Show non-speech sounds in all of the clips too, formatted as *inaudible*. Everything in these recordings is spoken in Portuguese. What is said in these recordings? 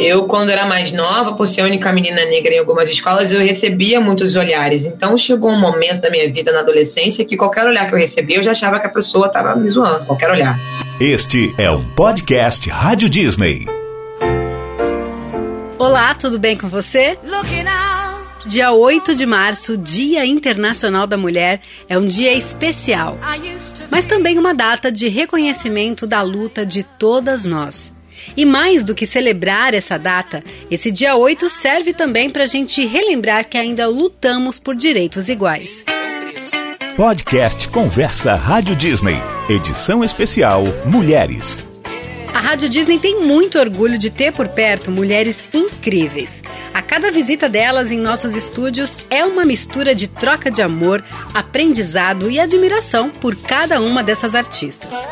Eu, quando era mais nova, por ser a única menina negra em algumas escolas, eu recebia muitos olhares. Então chegou um momento da minha vida na adolescência que qualquer olhar que eu recebia, eu já achava que a pessoa estava me zoando, qualquer olhar. Este é um podcast Rádio Disney. Olá, tudo bem com você? Dia 8 de março, Dia Internacional da Mulher, é um dia especial, mas também uma data de reconhecimento da luta de todas nós. E mais do que celebrar essa data, esse dia 8 serve também para a gente relembrar que ainda lutamos por direitos iguais. Podcast Conversa Rádio Disney, edição especial Mulheres. A Rádio Disney tem muito orgulho de ter por perto mulheres incríveis. A cada visita delas em nossos estúdios é uma mistura de troca de amor, aprendizado e admiração por cada uma dessas artistas.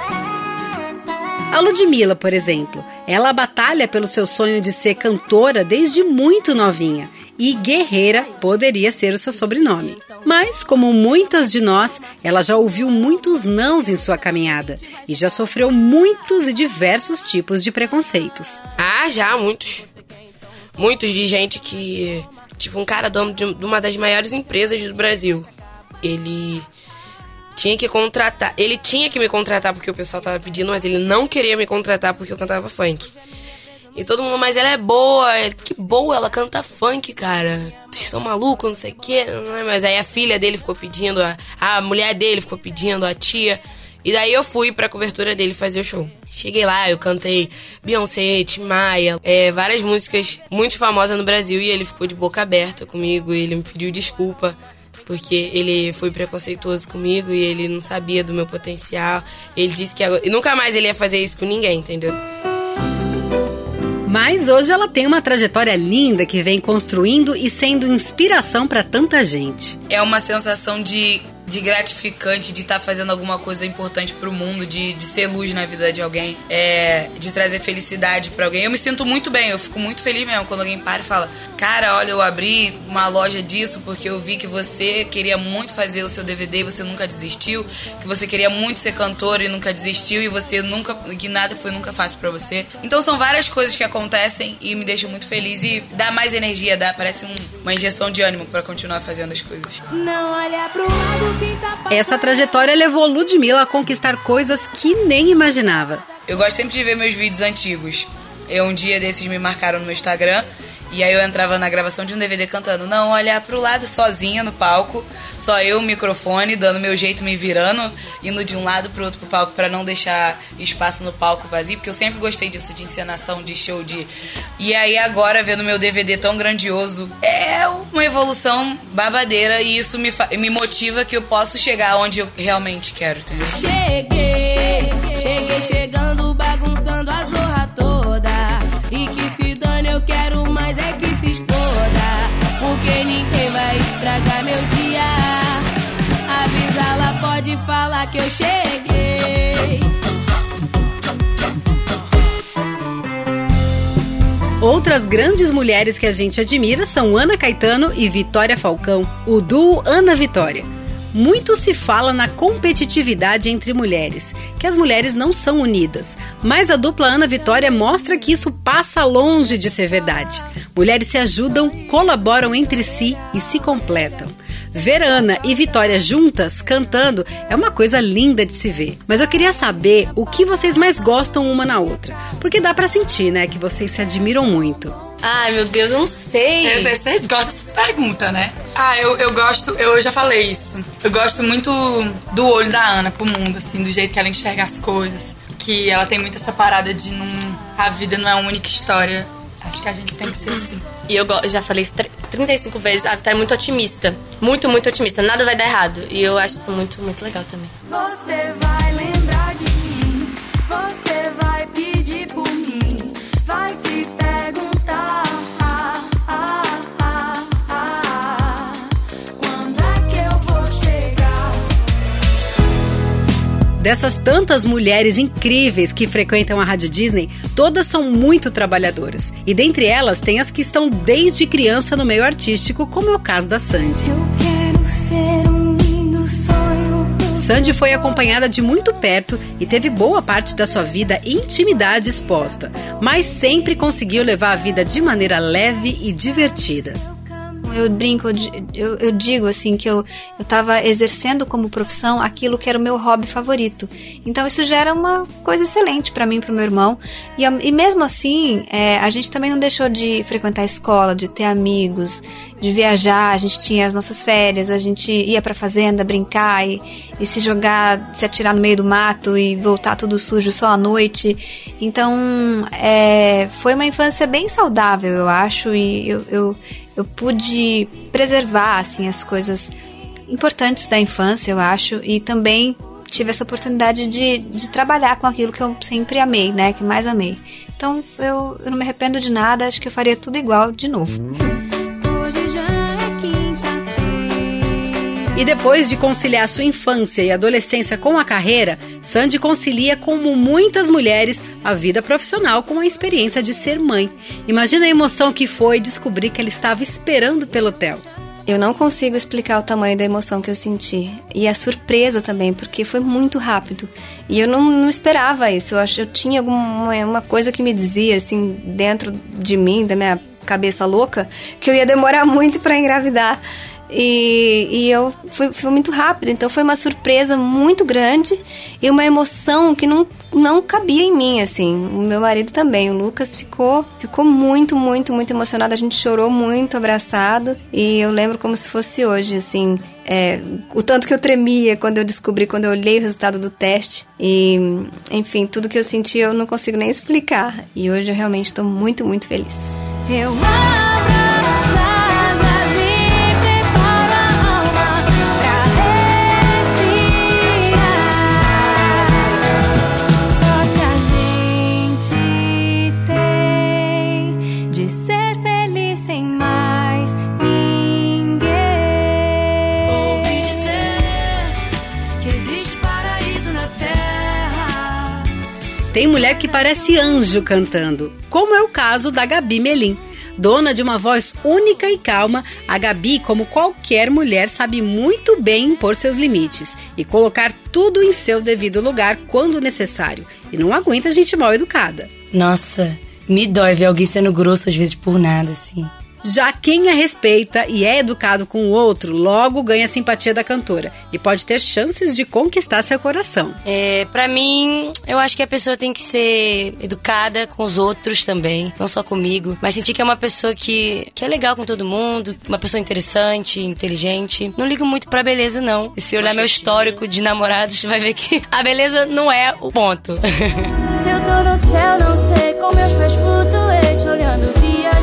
A Ludmilla, por exemplo, ela batalha pelo seu sonho de ser cantora desde muito novinha e Guerreira poderia ser o seu sobrenome. Mas, como muitas de nós, ela já ouviu muitos nãos em sua caminhada e já sofreu muitos e diversos tipos de preconceitos. Ah, já, muitos. Muitos de gente que. Tipo, um cara dono de uma das maiores empresas do Brasil. Ele tinha que contratar. Ele tinha que me contratar porque o pessoal tava pedindo, mas ele não queria me contratar porque eu cantava funk. E todo mundo, mas ela é boa, que boa, ela canta funk, cara. Vocês são malucos, não sei o quê. Mas aí a filha dele ficou pedindo, a, a mulher dele ficou pedindo, a tia. E daí eu fui pra cobertura dele fazer o show. Cheguei lá, eu cantei Beyoncé, Tim Maia, é, várias músicas muito famosas no Brasil. E ele ficou de boca aberta comigo, ele me pediu desculpa porque ele foi preconceituoso comigo e ele não sabia do meu potencial. Ele disse que agora, e nunca mais ele ia fazer isso com ninguém, entendeu? Mas hoje ela tem uma trajetória linda que vem construindo e sendo inspiração para tanta gente. É uma sensação de de gratificante de estar tá fazendo alguma coisa importante pro mundo, de, de ser luz na vida de alguém, é, de trazer felicidade para alguém. Eu me sinto muito bem, eu fico muito feliz mesmo quando alguém para e fala: Cara, olha, eu abri uma loja disso porque eu vi que você queria muito fazer o seu DVD e você nunca desistiu, que você queria muito ser cantor e nunca desistiu e você nunca, que nada foi nunca fácil para você. Então são várias coisas que acontecem e me deixam muito feliz e dá mais energia, dá, parece um, uma injeção de ânimo para continuar fazendo as coisas. Não olha pro lado essa trajetória levou Ludmilla a conquistar coisas que nem imaginava. Eu gosto sempre de ver meus vídeos antigos. Eu um dia desses me marcaram no meu Instagram e aí eu entrava na gravação de um DVD cantando, não olhar pro lado sozinha no palco, só eu, o microfone, dando meu jeito, me virando, indo de um lado pro outro pro palco para não deixar espaço no palco vazio, porque eu sempre gostei disso de encenação, de show, de. E aí agora, vendo meu DVD tão grandioso, é uma evolução babadeira e isso me, me motiva que eu posso chegar onde eu realmente quero, entendeu? Cheguei, cheguei chegando, estragar meu dia. Avisa, ela pode falar que eu cheguei. Outras grandes mulheres que a gente admira são Ana Caetano e Vitória Falcão, o duo Ana Vitória. Muito se fala na competitividade entre mulheres, que as mulheres não são unidas, mas a dupla Ana Vitória mostra que isso passa longe de ser verdade. Mulheres se ajudam, colaboram entre si e se completam. Ver Ana e Vitória juntas cantando é uma coisa linda de se ver. Mas eu queria saber o que vocês mais gostam uma na outra, porque dá para sentir, né, que vocês se admiram muito. Ai, meu Deus, eu não sei. Vocês gostam dessas perguntas, né? Ah, eu, eu gosto, eu já falei isso. Eu gosto muito do olho da Ana pro mundo, assim, do jeito que ela enxerga as coisas. Que ela tem muito essa parada de não. A vida não é uma única história. Acho que a gente tem que ser assim. E eu já falei isso 35 vezes. A Vitória é muito otimista. Muito, muito otimista. Nada vai dar errado. E eu acho isso muito, muito legal também. Você vai lembrar de mim. Você Dessas tantas mulheres incríveis que frequentam a Rádio Disney, todas são muito trabalhadoras. E dentre elas tem as que estão desde criança no meio artístico, como é o caso da Sandy. Sandy foi acompanhada de muito perto e teve boa parte da sua vida e intimidade exposta, mas sempre conseguiu levar a vida de maneira leve e divertida. Eu brinco, eu, eu digo assim que eu estava exercendo como profissão aquilo que era o meu hobby favorito. Então isso já era uma coisa excelente para mim para o meu irmão. E, e mesmo assim, é, a gente também não deixou de frequentar a escola, de ter amigos, de viajar. A gente tinha as nossas férias, a gente ia para fazenda brincar e, e se jogar, se atirar no meio do mato e voltar tudo sujo só à noite. Então é, foi uma infância bem saudável, eu acho. E eu, eu eu pude preservar assim as coisas importantes da infância, eu acho, e também tive essa oportunidade de, de trabalhar com aquilo que eu sempre amei, né, que mais amei. Então eu, eu não me arrependo de nada, acho que eu faria tudo igual de novo. E depois de conciliar sua infância e adolescência com a carreira, Sandy concilia, como muitas mulheres, a vida profissional com a experiência de ser mãe. Imagina a emoção que foi descobrir que ela estava esperando pelo Theo. Eu não consigo explicar o tamanho da emoção que eu senti. E a surpresa também, porque foi muito rápido. E eu não, não esperava isso. Eu acho eu tinha alguma uma coisa que me dizia, assim, dentro de mim, da minha cabeça louca, que eu ia demorar *laughs* muito para engravidar. E, e eu fui, fui, muito rápido, então foi uma surpresa muito grande e uma emoção que não, não cabia em mim, assim. O meu marido também, o Lucas, ficou, ficou muito, muito, muito emocionado. A gente chorou muito abraçado e eu lembro como se fosse hoje, assim. É, o tanto que eu tremia quando eu descobri, quando eu olhei o resultado do teste. E, enfim, tudo que eu senti eu não consigo nem explicar. E hoje eu realmente estou muito, muito feliz. Eu amo. Que parece anjo cantando, como é o caso da Gabi Melim. Dona de uma voz única e calma, a Gabi, como qualquer mulher, sabe muito bem impor seus limites e colocar tudo em seu devido lugar quando necessário. E não aguenta gente mal educada. Nossa, me dói ver alguém sendo grosso às vezes por nada, assim. Já quem a respeita e é educado com o outro, logo ganha a simpatia da cantora e pode ter chances de conquistar seu coração. É, para mim, eu acho que a pessoa tem que ser educada com os outros também, não só comigo, mas sentir que é uma pessoa que, que é legal com todo mundo, uma pessoa interessante, inteligente. Não ligo muito pra beleza, não. E se olhar meu histórico de namorados, vai ver que *laughs* a beleza não é o ponto. *laughs* se eu tô no céu, não sei, com meus pés flutuei, te olhando tudo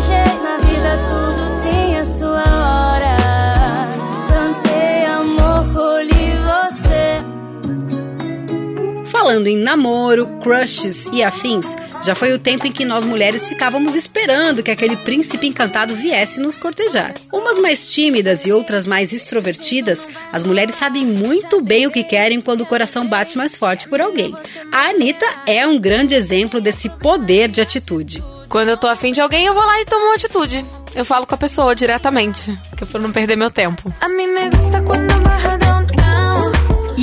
Falando em namoro, crushes e afins, já foi o tempo em que nós mulheres ficávamos esperando que aquele príncipe encantado viesse nos cortejar. Umas mais tímidas e outras mais extrovertidas, as mulheres sabem muito bem o que querem quando o coração bate mais forte por alguém. A Anitta é um grande exemplo desse poder de atitude. Quando eu tô afim de alguém, eu vou lá e tomo uma atitude. Eu falo com a pessoa diretamente, que é pra não perder meu tempo. A mim me gusta quando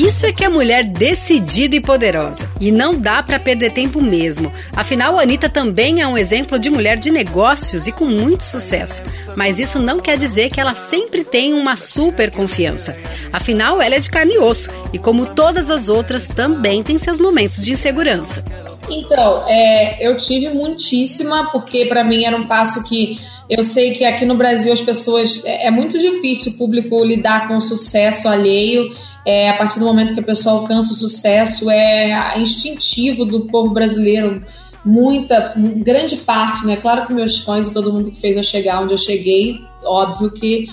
isso é que é mulher decidida e poderosa. E não dá para perder tempo mesmo. Afinal, a Anitta também é um exemplo de mulher de negócios e com muito sucesso. Mas isso não quer dizer que ela sempre tem uma super confiança. Afinal, ela é de carne e osso. E como todas as outras, também tem seus momentos de insegurança. Então, é, eu tive muitíssima, porque para mim era um passo que eu sei que aqui no Brasil as pessoas. É, é muito difícil o público lidar com o sucesso alheio. É, a partir do momento que a pessoa alcança o sucesso, é instintivo do povo brasileiro. Muita, grande parte, né? Claro que meus fãs e todo mundo que fez eu chegar onde eu cheguei, óbvio que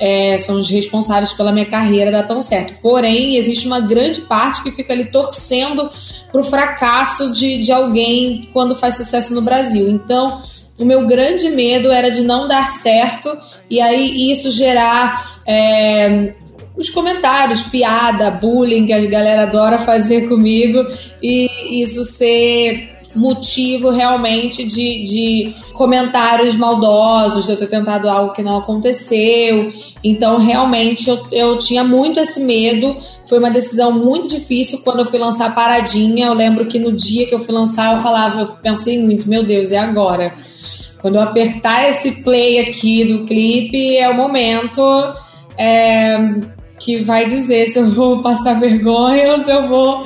é, são os responsáveis pela minha carreira dar tão certo. Porém, existe uma grande parte que fica ali torcendo para o fracasso de, de alguém quando faz sucesso no Brasil. Então, o meu grande medo era de não dar certo e aí isso gerar é, os comentários, piada, bullying que a galera adora fazer comigo e isso ser motivo realmente de, de comentários maldosos, de eu ter tentado algo que não aconteceu. Então, realmente, eu, eu tinha muito esse medo. Foi uma decisão muito difícil quando eu fui lançar Paradinha. Eu lembro que no dia que eu fui lançar, eu falava, eu pensei muito, meu Deus, é agora. Quando eu apertar esse play aqui do clipe, é o momento é, que vai dizer se eu vou passar vergonha ou se eu vou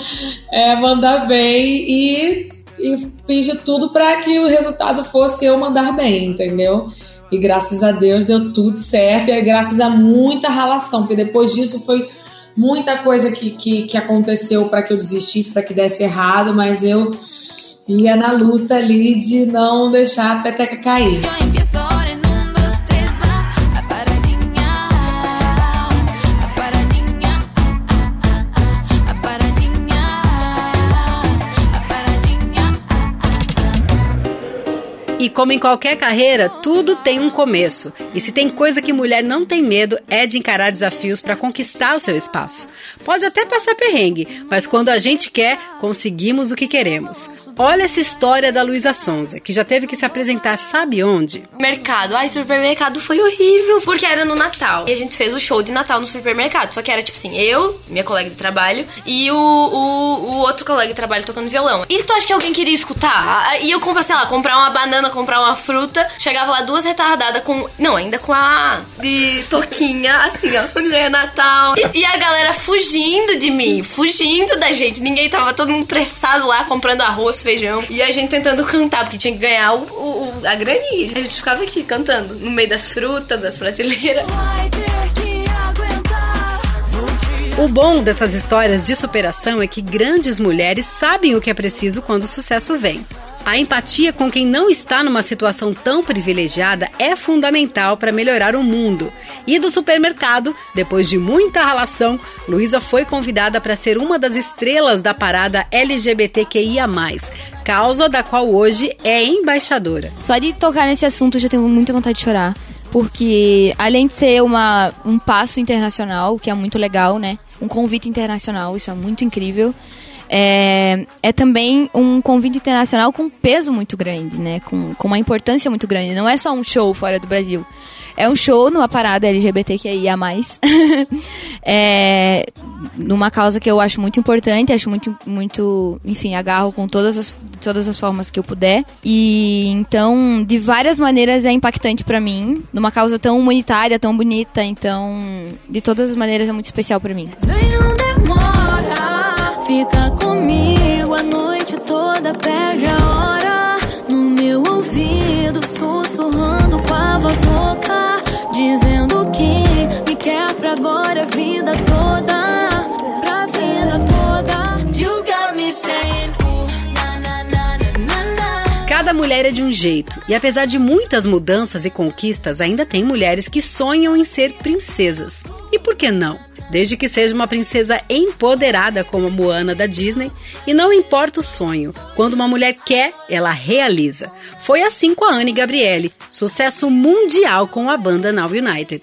é, mandar bem. E e fiz de tudo para que o resultado fosse eu mandar bem, entendeu? E graças a Deus deu tudo certo, e é graças a muita ralação, porque depois disso foi muita coisa que, que, que aconteceu para que eu desistisse, para que desse errado, mas eu ia na luta ali de não deixar a peteca cair. Como em qualquer carreira, tudo tem um começo. E se tem coisa que mulher não tem medo é de encarar desafios para conquistar o seu espaço. Pode até passar perrengue, mas quando a gente quer, conseguimos o que queremos. Olha essa história da Luísa Sonza, que já teve que se apresentar sabe onde? Mercado. Ai, supermercado foi horrível, porque era no Natal. E a gente fez o show de Natal no supermercado. Só que era tipo assim, eu, minha colega de trabalho, e o, o, o outro colega de trabalho tocando violão. E tu acha que alguém queria escutar? E eu comprar, sei lá, comprar uma banana, comprar uma fruta. Chegava lá duas retardadas com. Não, ainda com a de toquinha, assim, ó. É Natal. E, e a galera fugindo de mim, fugindo da gente. Ninguém tava todo mundo pressado lá comprando arroz, feijão. E a gente tentando cantar, porque tinha que ganhar o, o, a graninha. A gente ficava aqui cantando, no meio das frutas, das prateleiras. O bom dessas histórias de superação é que grandes mulheres sabem o que é preciso quando o sucesso vem. A empatia com quem não está numa situação tão privilegiada é fundamental para melhorar o mundo. E do supermercado, depois de muita relação, Luísa foi convidada para ser uma das estrelas da parada LGBTQIA, causa da qual hoje é embaixadora. Só de tocar nesse assunto eu já tenho muita vontade de chorar. Porque além de ser uma, um passo internacional, que é muito legal, né? Um convite internacional, isso é muito incrível é, é também um convite internacional com peso muito grande, né? Com, com uma importância muito grande. Não é só um show fora do Brasil. É um show numa parada LGBTQIA+. *laughs* é, numa causa que eu acho muito importante, acho muito, muito, enfim, agarro com todas as, todas as formas que eu puder. E então, de várias maneiras é impactante para mim, numa causa tão humanitária, tão bonita, então, de todas as maneiras é muito especial para mim. Vem, não demora. Fica comigo a noite toda, perde a hora. No meu ouvido, sussurrando com a voz louca. Dizendo que me quer pra agora, a vida toda. Vida toda. Me. Cada mulher é de um jeito, e apesar de muitas mudanças e conquistas, ainda tem mulheres que sonham em ser princesas. E por que não? Desde que seja uma princesa empoderada como a Moana da Disney, e não importa o sonho, quando uma mulher quer, ela realiza. Foi assim com a Anne Gabriele, sucesso mundial com a banda Now United.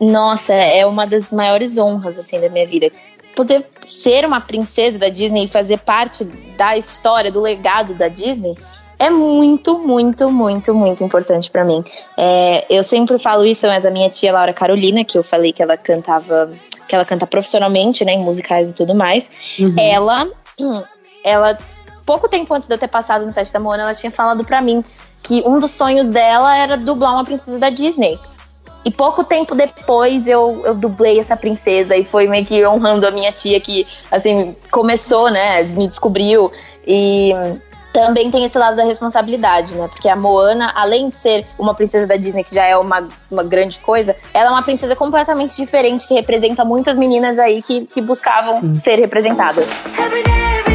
Nossa, é uma das maiores honras assim da minha vida. Poder ser uma princesa da Disney e fazer parte da história, do legado da Disney, é muito, muito, muito, muito importante para mim. É, eu sempre falo isso, mas a minha tia Laura Carolina, que eu falei que ela cantava que ela canta profissionalmente, né, em musicais e tudo mais, uhum. ela, *clears throat* ela, pouco tempo antes de eu ter passado no teste da Moana, ela tinha falado para mim que um dos sonhos dela era dublar uma princesa da Disney. E pouco tempo depois eu, eu dublei essa princesa e foi meio que honrando a minha tia que, assim, começou, né, me descobriu e também tem esse lado da responsabilidade, né? Porque a Moana, além de ser uma princesa da Disney, que já é uma, uma grande coisa, ela é uma princesa completamente diferente, que representa muitas meninas aí que, que buscavam Sim. ser representadas. Desculpa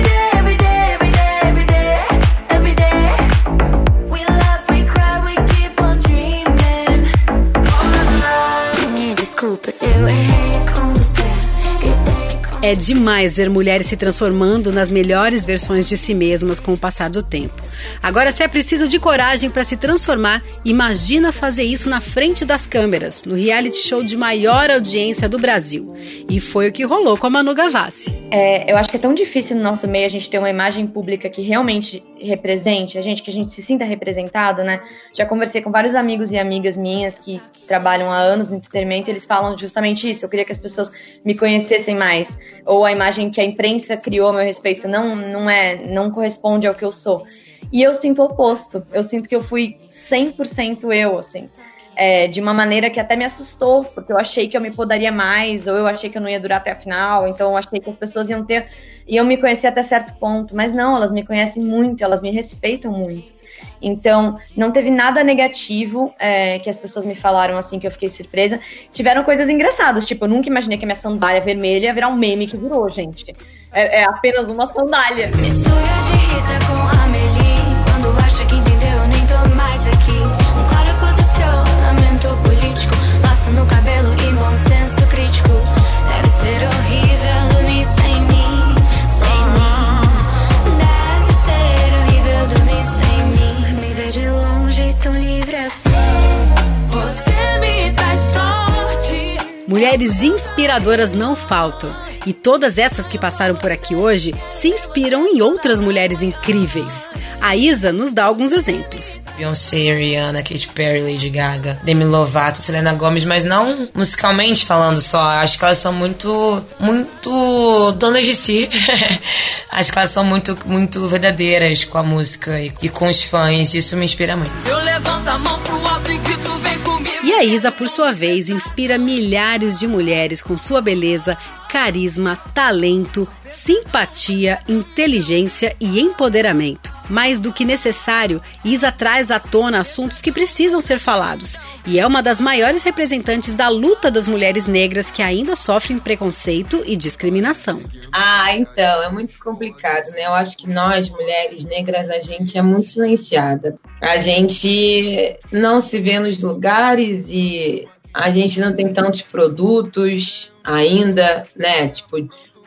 É demais ver mulheres se transformando nas melhores versões de si mesmas com o passar do tempo. Agora, se é preciso de coragem para se transformar, imagina fazer isso na frente das câmeras, no reality show de maior audiência do Brasil. E foi o que rolou com a Manu Gavassi. É, eu acho que é tão difícil no nosso meio a gente ter uma imagem pública que realmente represente a gente, que a gente se sinta representado, né? Já conversei com vários amigos e amigas minhas que trabalham há anos no entretenimento, eles falam justamente isso. Eu queria que as pessoas me conhecessem mais, ou a imagem que a imprensa criou a meu respeito não não é, não corresponde ao que eu sou. E eu sinto o oposto. Eu sinto que eu fui 100% eu, assim é, de uma maneira que até me assustou, porque eu achei que eu me podaria mais, ou eu achei que eu não ia durar até a final, então eu achei que as pessoas iam ter, iam me conhecer até certo ponto, mas não, elas me conhecem muito, elas me respeitam muito. Então, não teve nada negativo é, que as pessoas me falaram assim que eu fiquei surpresa. Tiveram coisas engraçadas, tipo, eu nunca imaginei que a minha sandália vermelha ia virar um meme que virou, gente. É, é apenas uma sandália. Mistura Mulheres inspiradoras não faltam. E todas essas que passaram por aqui hoje se inspiram em outras mulheres incríveis. A Isa nos dá alguns exemplos. Beyoncé, Rihanna, Katy Perry, Lady Gaga, Demi Lovato, Selena Gomez, mas não musicalmente falando só. Acho que elas são muito, muito donas *laughs* de si. Acho que elas são muito, muito verdadeiras com a música e, e com os fãs. Isso me inspira muito. Eu levanto a mão pro alto e. E a Isa, por sua vez, inspira milhares de mulheres com sua beleza, carisma, talento, simpatia, inteligência e empoderamento. Mais do que necessário, Isa traz à tona assuntos que precisam ser falados e é uma das maiores representantes da luta das mulheres negras que ainda sofrem preconceito e discriminação. Ah, então, é muito complicado, né? Eu acho que nós, mulheres negras, a gente é muito silenciada. A gente não se vê nos lugares e a gente não tem tantos produtos ainda, né? Tipo,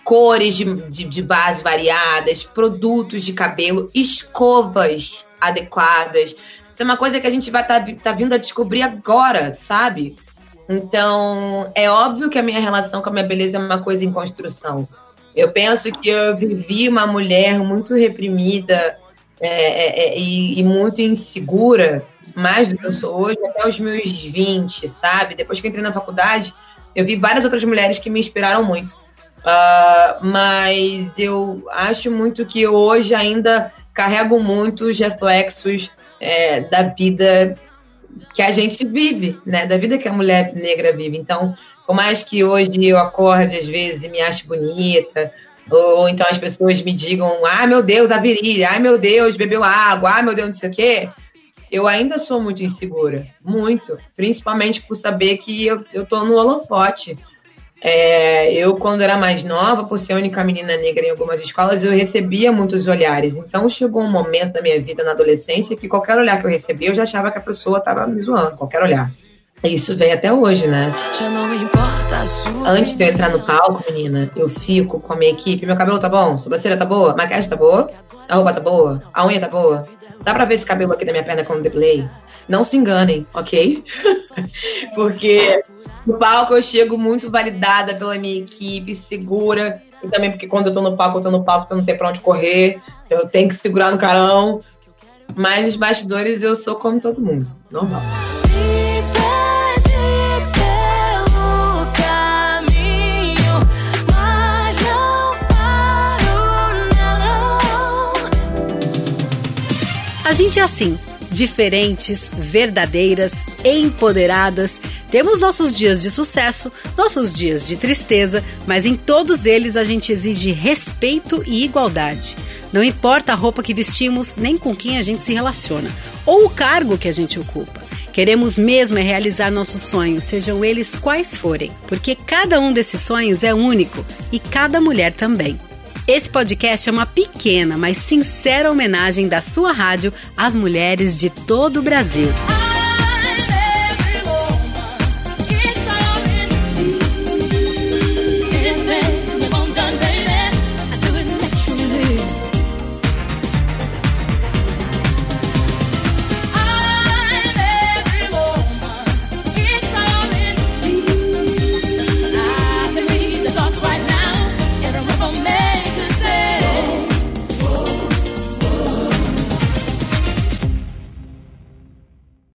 cores de, de, de, base variadas, produtos de cabelo, escovas adequadas. Isso é uma coisa que a gente vai estar tá, tá vindo a descobrir agora, sabe? Então, é óbvio que a minha relação com a minha beleza é uma coisa em construção. Eu penso que eu vivi uma mulher muito reprimida é, é, é, e, e muito insegura mais do que eu sou hoje, até os meus 20, sabe? Depois que entrei na faculdade, eu vi várias outras mulheres que me inspiraram muito. Uh, mas eu acho muito que hoje ainda carrego muitos reflexos é, da vida que a gente vive, né? Da vida que a mulher negra vive. Então, por mais que hoje eu acorde às vezes e me ache bonita, ou então as pessoas me digam, ah, meu Deus, a virilha, ai meu Deus, bebeu água, ai meu Deus, não sei o quê eu ainda sou muito insegura, muito, principalmente por saber que eu, eu tô no holofote. É, eu, quando era mais nova, por ser a única menina negra em algumas escolas, eu recebia muitos olhares. Então, chegou um momento da minha vida na adolescência que qualquer olhar que eu recebia, eu já achava que a pessoa estava me zoando, qualquer olhar. Isso vem até hoje, né? Antes de eu entrar no palco, menina, eu fico com a minha equipe. Meu cabelo tá bom? Sobrancelha tá boa? Maquiagem tá boa? A roupa tá boa? A unha tá boa? Dá pra ver esse cabelo aqui da minha perna como deplay? Não se enganem, ok? *laughs* porque no palco eu chego muito validada pela minha equipe, segura. E também porque quando eu tô no palco, eu tô no palco, então não tem pra onde correr. Então eu tenho que segurar no carão. Mas nos bastidores eu sou como todo mundo, normal. Gente é assim, diferentes, verdadeiras, empoderadas. Temos nossos dias de sucesso, nossos dias de tristeza, mas em todos eles a gente exige respeito e igualdade. Não importa a roupa que vestimos, nem com quem a gente se relaciona, ou o cargo que a gente ocupa. Queremos mesmo é realizar nossos sonhos, sejam eles quais forem, porque cada um desses sonhos é único e cada mulher também. Esse podcast é uma pequena, mas sincera homenagem da sua rádio às mulheres de todo o Brasil.